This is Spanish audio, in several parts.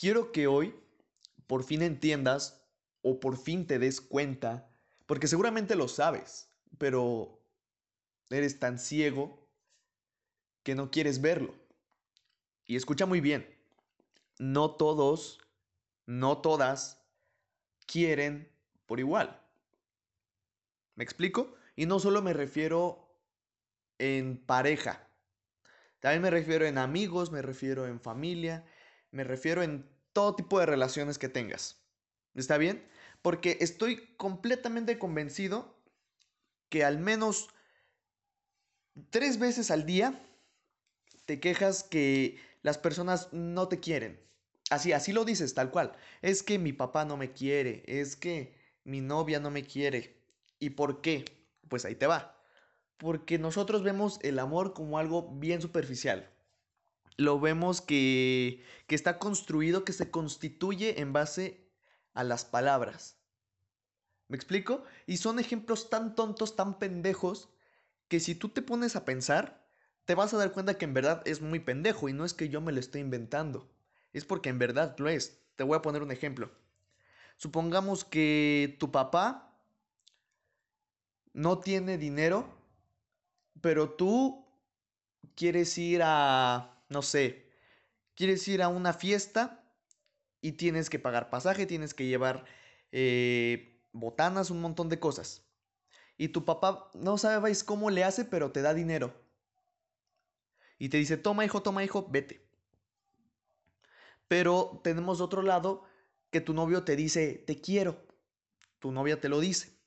quiero que hoy por fin entiendas o por fin te des cuenta, porque seguramente lo sabes, pero eres tan ciego que no quieres verlo. Y escucha muy bien, no todos, no todas quieren por igual. ¿Me explico? Y no solo me refiero en pareja, también me refiero en amigos, me refiero en familia, me refiero en todo tipo de relaciones que tengas. ¿Está bien? Porque estoy completamente convencido que al menos tres veces al día te quejas que las personas no te quieren. Así, así lo dices, tal cual. Es que mi papá no me quiere, es que mi novia no me quiere. ¿Y por qué? Pues ahí te va. Porque nosotros vemos el amor como algo bien superficial. Lo vemos que, que está construido, que se constituye en base a las palabras. ¿Me explico? Y son ejemplos tan tontos, tan pendejos, que si tú te pones a pensar, te vas a dar cuenta que en verdad es muy pendejo y no es que yo me lo esté inventando. Es porque en verdad lo es. Te voy a poner un ejemplo. Supongamos que tu papá no tiene dinero, pero tú quieres ir a, no sé, quieres ir a una fiesta y tienes que pagar pasaje, tienes que llevar eh, botanas, un montón de cosas. Y tu papá no sabes cómo le hace, pero te da dinero. Y te dice, toma hijo, toma hijo, vete. Pero tenemos otro lado que tu novio te dice, te quiero. Tu novia te lo dice.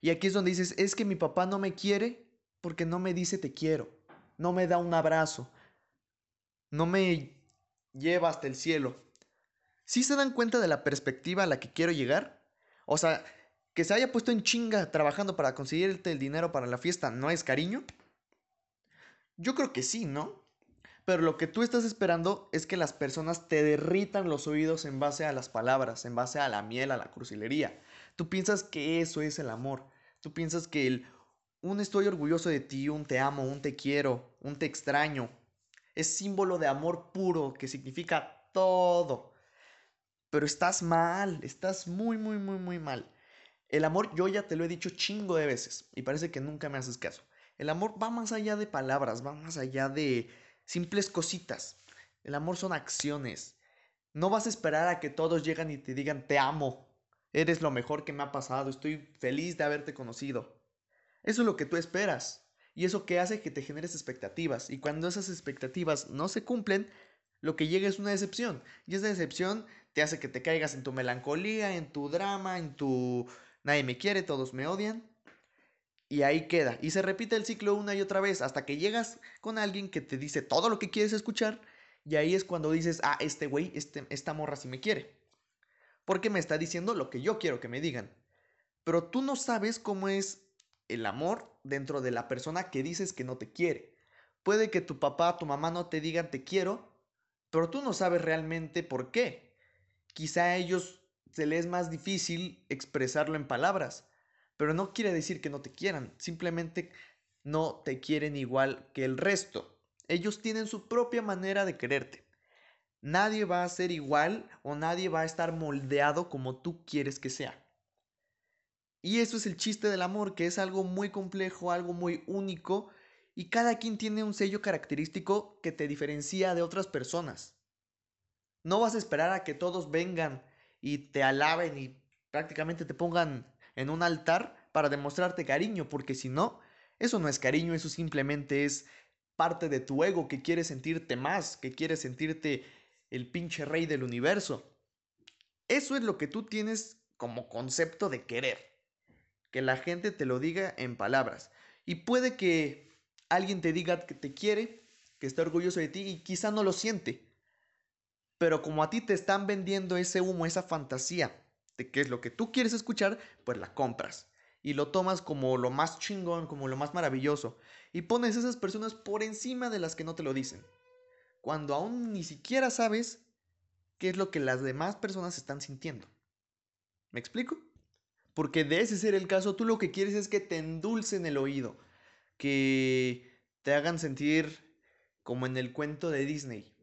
Y aquí es donde dices, es que mi papá no me quiere porque no me dice te quiero. No me da un abrazo. No me lleva hasta el cielo. ¿Sí se dan cuenta de la perspectiva a la que quiero llegar? O sea, que se haya puesto en chinga trabajando para conseguirte el dinero para la fiesta, ¿no es cariño? Yo creo que sí, ¿no? Pero lo que tú estás esperando es que las personas te derritan los oídos en base a las palabras, en base a la miel, a la crucilería. Tú piensas que eso es el amor. Tú piensas que el un estoy orgulloso de ti, un te amo, un te quiero, un te extraño, es símbolo de amor puro que significa todo. Pero estás mal, estás muy, muy, muy, muy mal. El amor, yo ya te lo he dicho chingo de veces y parece que nunca me haces caso. El amor va más allá de palabras, va más allá de simples cositas. El amor son acciones. No vas a esperar a que todos lleguen y te digan te amo. Eres lo mejor que me ha pasado, estoy feliz de haberte conocido. Eso es lo que tú esperas. Y eso que hace que te generes expectativas. Y cuando esas expectativas no se cumplen, lo que llega es una decepción. Y esa decepción te hace que te caigas en tu melancolía, en tu drama, en tu nadie me quiere, todos me odian. Y ahí queda. Y se repite el ciclo una y otra vez hasta que llegas con alguien que te dice todo lo que quieres escuchar. Y ahí es cuando dices, ah, este güey, este, esta morra sí me quiere. Porque me está diciendo lo que yo quiero que me digan. Pero tú no sabes cómo es el amor dentro de la persona que dices que no te quiere. Puede que tu papá, tu mamá no te digan te quiero, pero tú no sabes realmente por qué. Quizá a ellos se les es más difícil expresarlo en palabras pero no quiere decir que no te quieran, simplemente no te quieren igual que el resto. Ellos tienen su propia manera de quererte. Nadie va a ser igual o nadie va a estar moldeado como tú quieres que sea. Y eso es el chiste del amor, que es algo muy complejo, algo muy único, y cada quien tiene un sello característico que te diferencia de otras personas. No vas a esperar a que todos vengan y te alaben y prácticamente te pongan en un altar para demostrarte cariño, porque si no, eso no es cariño, eso simplemente es parte de tu ego que quiere sentirte más, que quiere sentirte el pinche rey del universo. Eso es lo que tú tienes como concepto de querer. Que la gente te lo diga en palabras. Y puede que alguien te diga que te quiere, que está orgulloso de ti y quizá no lo siente. Pero como a ti te están vendiendo ese humo, esa fantasía, de qué es lo que tú quieres escuchar, pues la compras. Y lo tomas como lo más chingón, como lo más maravilloso. Y pones esas personas por encima de las que no te lo dicen. Cuando aún ni siquiera sabes qué es lo que las demás personas están sintiendo. ¿Me explico? Porque de ese ser el caso, tú lo que quieres es que te endulcen el oído. Que te hagan sentir como en el cuento de Disney.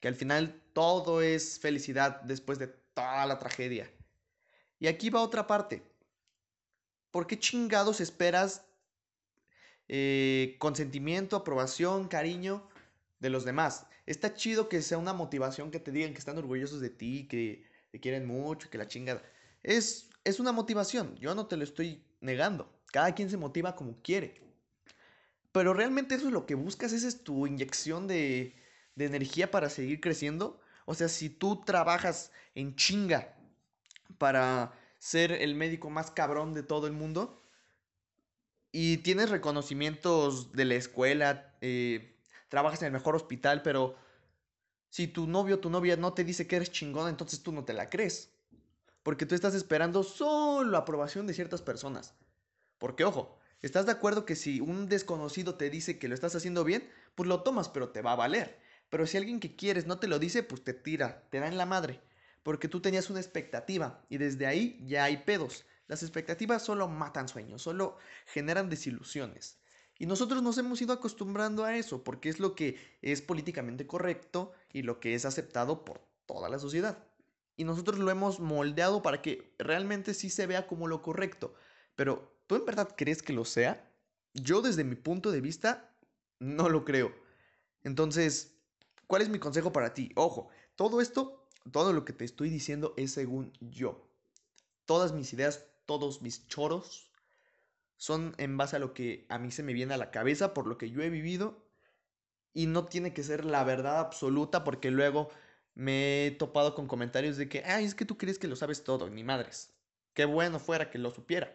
Que al final todo es felicidad después de toda la tragedia. Y aquí va otra parte. ¿Por qué chingados esperas eh, consentimiento, aprobación, cariño de los demás? Está chido que sea una motivación que te digan que están orgullosos de ti, que te quieren mucho, que la chingada. Es, es una motivación, yo no te lo estoy negando. Cada quien se motiva como quiere. Pero realmente eso es lo que buscas, esa es tu inyección de, de energía para seguir creciendo. O sea, si tú trabajas en chinga para ser el médico más cabrón de todo el mundo y tienes reconocimientos de la escuela, eh, trabajas en el mejor hospital, pero si tu novio o tu novia no te dice que eres chingón, entonces tú no te la crees. Porque tú estás esperando solo aprobación de ciertas personas. Porque ojo, ¿estás de acuerdo que si un desconocido te dice que lo estás haciendo bien, pues lo tomas, pero te va a valer? Pero si alguien que quieres no te lo dice, pues te tira, te da en la madre. Porque tú tenías una expectativa y desde ahí ya hay pedos. Las expectativas solo matan sueños, solo generan desilusiones. Y nosotros nos hemos ido acostumbrando a eso, porque es lo que es políticamente correcto y lo que es aceptado por toda la sociedad. Y nosotros lo hemos moldeado para que realmente sí se vea como lo correcto. Pero, ¿tú en verdad crees que lo sea? Yo desde mi punto de vista, no lo creo. Entonces, ¿Cuál es mi consejo para ti? Ojo, todo esto, todo lo que te estoy diciendo es según yo. Todas mis ideas, todos mis choros son en base a lo que a mí se me viene a la cabeza, por lo que yo he vivido. Y no tiene que ser la verdad absoluta porque luego me he topado con comentarios de que, ay, es que tú crees que lo sabes todo, ni madres. Qué bueno fuera que lo supiera.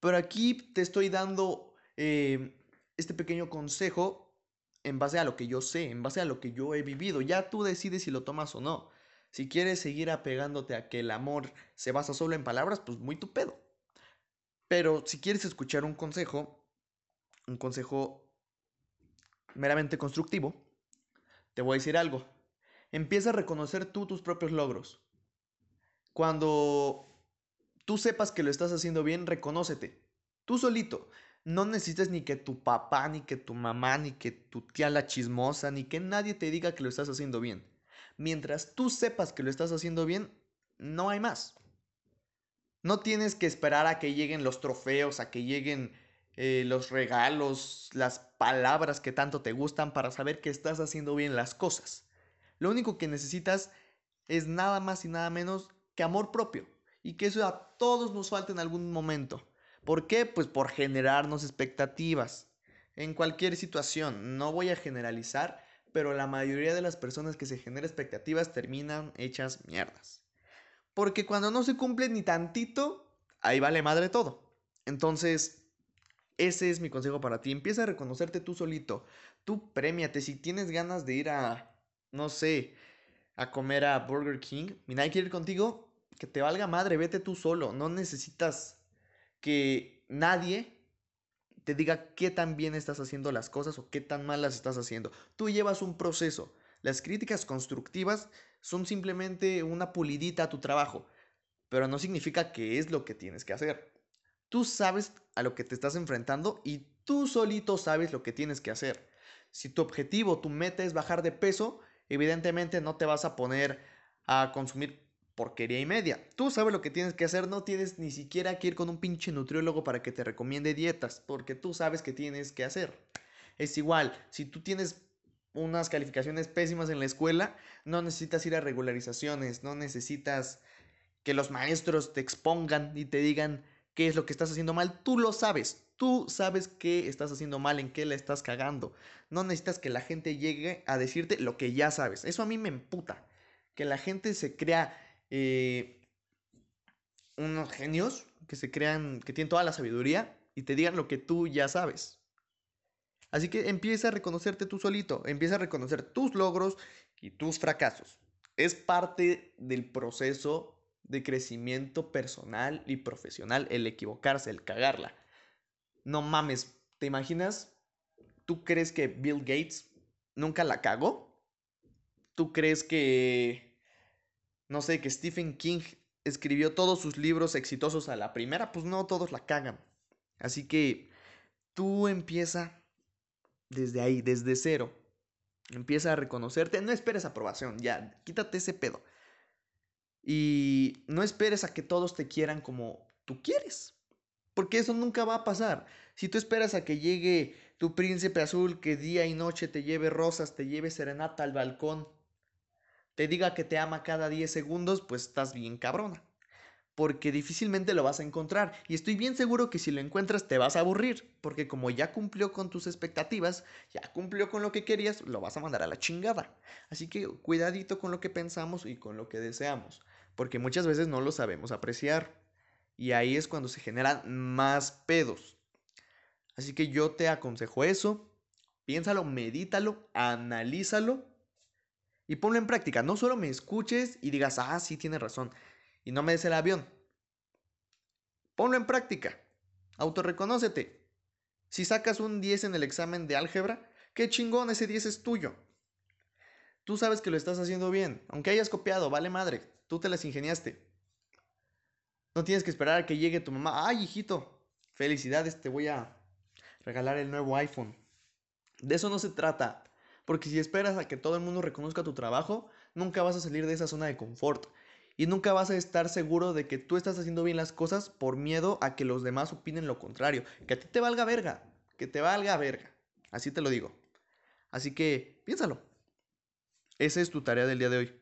Pero aquí te estoy dando eh, este pequeño consejo en base a lo que yo sé, en base a lo que yo he vivido. Ya tú decides si lo tomas o no. Si quieres seguir apegándote a que el amor se basa solo en palabras, pues muy tu pedo. Pero si quieres escuchar un consejo, un consejo meramente constructivo, te voy a decir algo. Empieza a reconocer tú tus propios logros. Cuando tú sepas que lo estás haciendo bien, reconócete. Tú solito. No necesitas ni que tu papá, ni que tu mamá, ni que tu tía la chismosa, ni que nadie te diga que lo estás haciendo bien. Mientras tú sepas que lo estás haciendo bien, no hay más. No tienes que esperar a que lleguen los trofeos, a que lleguen eh, los regalos, las palabras que tanto te gustan para saber que estás haciendo bien las cosas. Lo único que necesitas es nada más y nada menos que amor propio. Y que eso a todos nos falta en algún momento. ¿Por qué? Pues por generarnos expectativas. En cualquier situación, no voy a generalizar, pero la mayoría de las personas que se generan expectativas terminan hechas mierdas. Porque cuando no se cumple ni tantito, ahí vale madre todo. Entonces, ese es mi consejo para ti. Empieza a reconocerte tú solito. Tú premiate. Si tienes ganas de ir a, no sé, a comer a Burger King y nadie quiere ir contigo, que te valga madre, vete tú solo. No necesitas que nadie te diga qué tan bien estás haciendo las cosas o qué tan mal las estás haciendo. Tú llevas un proceso. Las críticas constructivas son simplemente una pulidita a tu trabajo, pero no significa que es lo que tienes que hacer. Tú sabes a lo que te estás enfrentando y tú solito sabes lo que tienes que hacer. Si tu objetivo, tu meta es bajar de peso, evidentemente no te vas a poner a consumir porquería y media. Tú sabes lo que tienes que hacer, no tienes ni siquiera que ir con un pinche nutriólogo para que te recomiende dietas, porque tú sabes que tienes que hacer. Es igual, si tú tienes unas calificaciones pésimas en la escuela, no necesitas ir a regularizaciones, no necesitas que los maestros te expongan y te digan qué es lo que estás haciendo mal, tú lo sabes. Tú sabes qué estás haciendo mal, en qué le estás cagando. No necesitas que la gente llegue a decirte lo que ya sabes. Eso a mí me emputa. Que la gente se crea eh, unos genios que se crean, que tienen toda la sabiduría y te digan lo que tú ya sabes. Así que empieza a reconocerte tú solito, empieza a reconocer tus logros y tus fracasos. Es parte del proceso de crecimiento personal y profesional el equivocarse, el cagarla. No mames, ¿te imaginas? ¿Tú crees que Bill Gates nunca la cagó? ¿Tú crees que no sé, que Stephen King escribió todos sus libros exitosos a la primera, pues no, todos la cagan. Así que tú empieza desde ahí, desde cero. Empieza a reconocerte. No esperes aprobación, ya, quítate ese pedo. Y no esperes a que todos te quieran como tú quieres. Porque eso nunca va a pasar. Si tú esperas a que llegue tu príncipe azul que día y noche te lleve rosas, te lleve serenata al balcón, te diga que te ama cada 10 segundos, pues estás bien cabrona. Porque difícilmente lo vas a encontrar. Y estoy bien seguro que si lo encuentras te vas a aburrir. Porque como ya cumplió con tus expectativas, ya cumplió con lo que querías, lo vas a mandar a la chingada. Así que cuidadito con lo que pensamos y con lo que deseamos. Porque muchas veces no lo sabemos apreciar. Y ahí es cuando se generan más pedos. Así que yo te aconsejo eso. Piénsalo, medítalo, analízalo y ponlo en práctica. No solo me escuches y digas, ah, sí, tienes razón, y no me des el avión. Ponlo en práctica. Autorreconócete. Si sacas un 10 en el examen de álgebra, qué chingón, ese 10 es tuyo. Tú sabes que lo estás haciendo bien, aunque hayas copiado, vale madre, tú te las ingeniaste. No tienes que esperar a que llegue tu mamá. Ay, hijito, felicidades, te voy a regalar el nuevo iPhone. De eso no se trata. Porque si esperas a que todo el mundo reconozca tu trabajo, nunca vas a salir de esa zona de confort. Y nunca vas a estar seguro de que tú estás haciendo bien las cosas por miedo a que los demás opinen lo contrario. Que a ti te valga verga. Que te valga verga. Así te lo digo. Así que piénsalo. Esa es tu tarea del día de hoy.